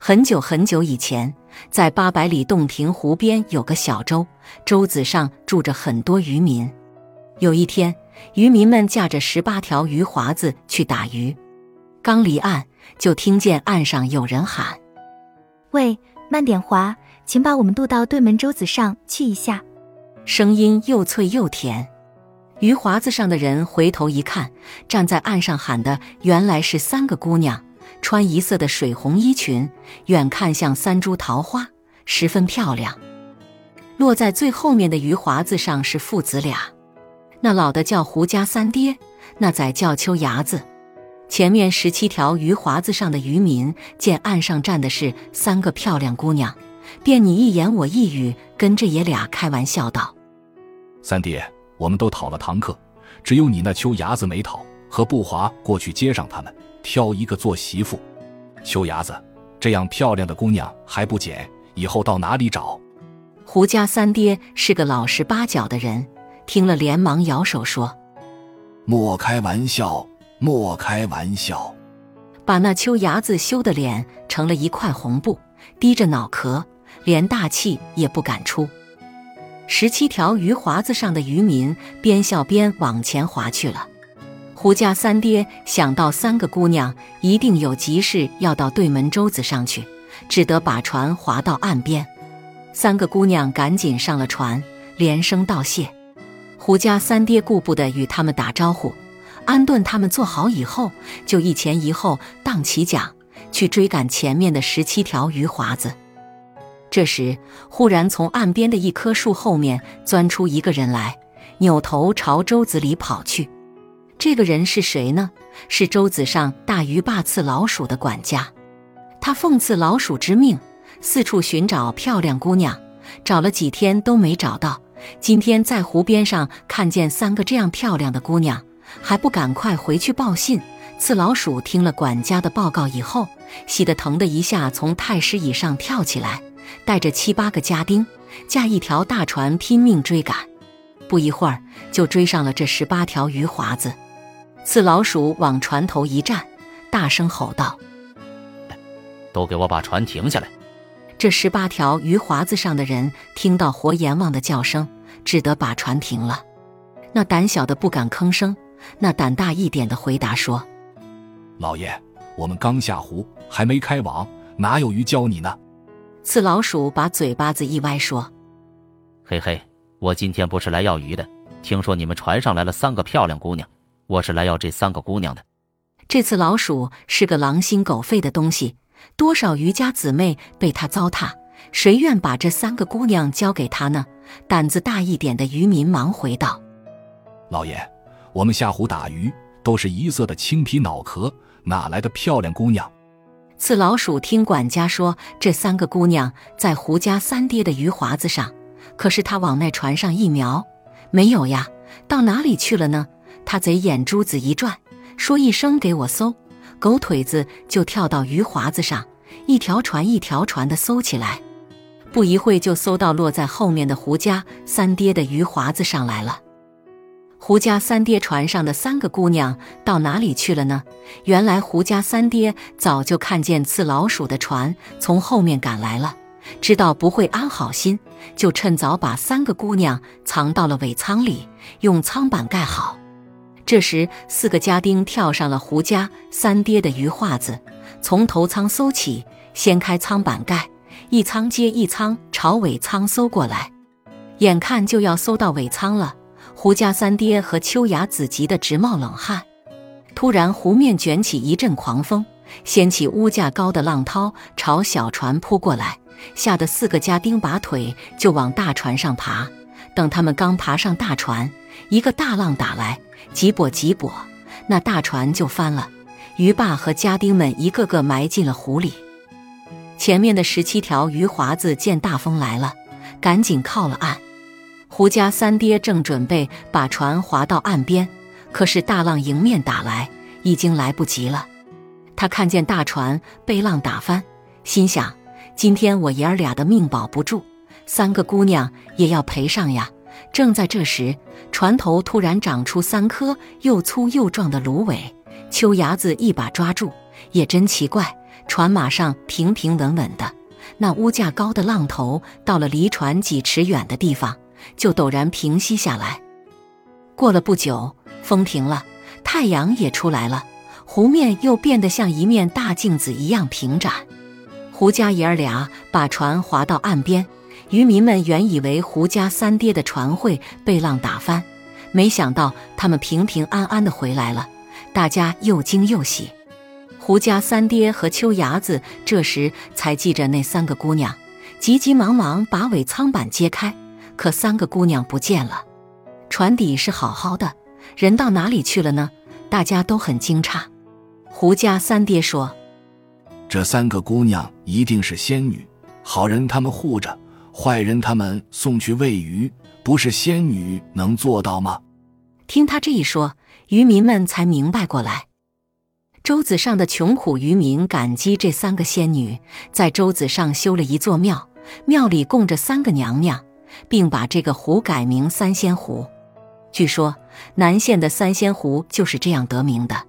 很久很久以前，在八百里洞庭湖边有个小洲，洲子上住着很多渔民。有一天，渔民们驾着十八条鱼划子去打鱼，刚离岸，就听见岸上有人喊：“喂，慢点划，请把我们渡到对门洲子上去一下。”声音又脆又甜。鱼划子上的人回头一看，站在岸上喊的原来是三个姑娘。穿一色的水红衣裙，远看像三株桃花，十分漂亮。落在最后面的鱼华子上是父子俩，那老的叫胡家三爹，那仔叫秋伢子。前面十七条鱼华子上的渔民见岸上站的是三个漂亮姑娘，便你一言我一语，跟着爷俩开玩笑道：“三爹，我们都讨了堂客，只有你那秋伢子没讨，和不华过去接上他们。”挑一个做媳妇，秋伢子，这样漂亮的姑娘还不捡，以后到哪里找？胡家三爹是个老实巴交的人，听了连忙摇手说：“莫开玩笑，莫开玩笑。”把那秋伢子羞得脸成了一块红布，低着脑壳，连大气也不敢出。十七条鱼划子上的渔民边笑边往前划去了。胡家三爹想到三个姑娘一定有急事要到对门洲子上去，只得把船划到岸边。三个姑娘赶紧上了船，连声道谢。胡家三爹顾不得与他们打招呼，安顿他们坐好以后，就一前一后荡起桨去追赶前面的十七条鱼华子。这时，忽然从岸边的一棵树后面钻出一个人来，扭头朝舟子里跑去。这个人是谁呢？是洲子上大鱼霸刺老鼠的管家。他奉刺老鼠之命，四处寻找漂亮姑娘，找了几天都没找到。今天在湖边上看见三个这样漂亮的姑娘，还不赶快回去报信？刺老鼠听了管家的报告以后，喜得疼的一下从太师椅上跳起来，带着七八个家丁，驾一条大船拼命追赶。不一会儿，就追上了这十八条鱼华子。刺老鼠往船头一站，大声吼道：“都给我把船停下来！”这十八条鱼华子上的人听到活阎王的叫声，只得把船停了。那胆小的不敢吭声，那胆大一点的回答说：“老爷，我们刚下湖，还没开网，哪有鱼教你呢？”刺老鼠把嘴巴子一歪说：“嘿嘿，我今天不是来要鱼的，听说你们船上来了三个漂亮姑娘。”我是来要这三个姑娘的。这次老鼠是个狼心狗肺的东西，多少渔家姊妹被他糟蹋，谁愿把这三个姑娘交给他呢？胆子大一点的渔民忙回道：“老爷，我们下湖打鱼都是一色的青皮脑壳，哪来的漂亮姑娘？”次老鼠听管家说，这三个姑娘在胡家三爹的鱼华子上，可是他往那船上一瞄，没有呀，到哪里去了呢？他贼眼珠子一转，说一声“给我搜”，狗腿子就跳到鱼华子上，一条船一条船的搜起来。不一会就搜到落在后面的胡家三爹的鱼华子上来了。胡家三爹船上的三个姑娘到哪里去了呢？原来胡家三爹早就看见刺老鼠的船从后面赶来了，知道不会安好心，就趁早把三个姑娘藏到了尾舱里，用舱板盖好。这时，四个家丁跳上了胡家三爹的鱼画子，从头舱搜起，掀开舱板盖，一舱接一舱朝尾舱搜过来。眼看就要搜到尾舱了，胡家三爹和秋雅子急得直冒冷汗。突然，湖面卷起一阵狂风，掀起屋架高的浪涛，朝小船扑过来，吓得四个家丁拔腿就往大船上爬。等他们刚爬上大船，一个大浪打来。急簸急簸，那大船就翻了。鱼爸和家丁们一个个埋进了湖里。前面的十七条鱼华子见大风来了，赶紧靠了岸。胡家三爹正准备把船划到岸边，可是大浪迎面打来，已经来不及了。他看见大船被浪打翻，心想：今天我爷儿俩的命保不住，三个姑娘也要赔上呀。正在这时，船头突然长出三颗又粗又壮的芦苇，秋伢子一把抓住。也真奇怪，船马上平平稳稳的，那屋架高的浪头到了离船几尺远的地方，就陡然平息下来。过了不久，风停了，太阳也出来了，湖面又变得像一面大镜子一样平展。胡家爷儿俩把船划到岸边，渔民们原以为胡家三爹的船会被浪打翻，没想到他们平平安安的回来了，大家又惊又喜。胡家三爹和秋伢子这时才记着那三个姑娘，急急忙忙把尾舱板揭开，可三个姑娘不见了。船底是好好的，人到哪里去了呢？大家都很惊诧。胡家三爹说：“这三个姑娘一定是仙女，好人他们护着，坏人他们送去喂鱼，不是仙女能做到吗？”听他这一说，渔民们才明白过来。舟子上的穷苦渔民感激这三个仙女，在舟子上修了一座庙，庙里供着三个娘娘，并把这个湖改名三仙湖。据说南县的三仙湖就是这样得名的。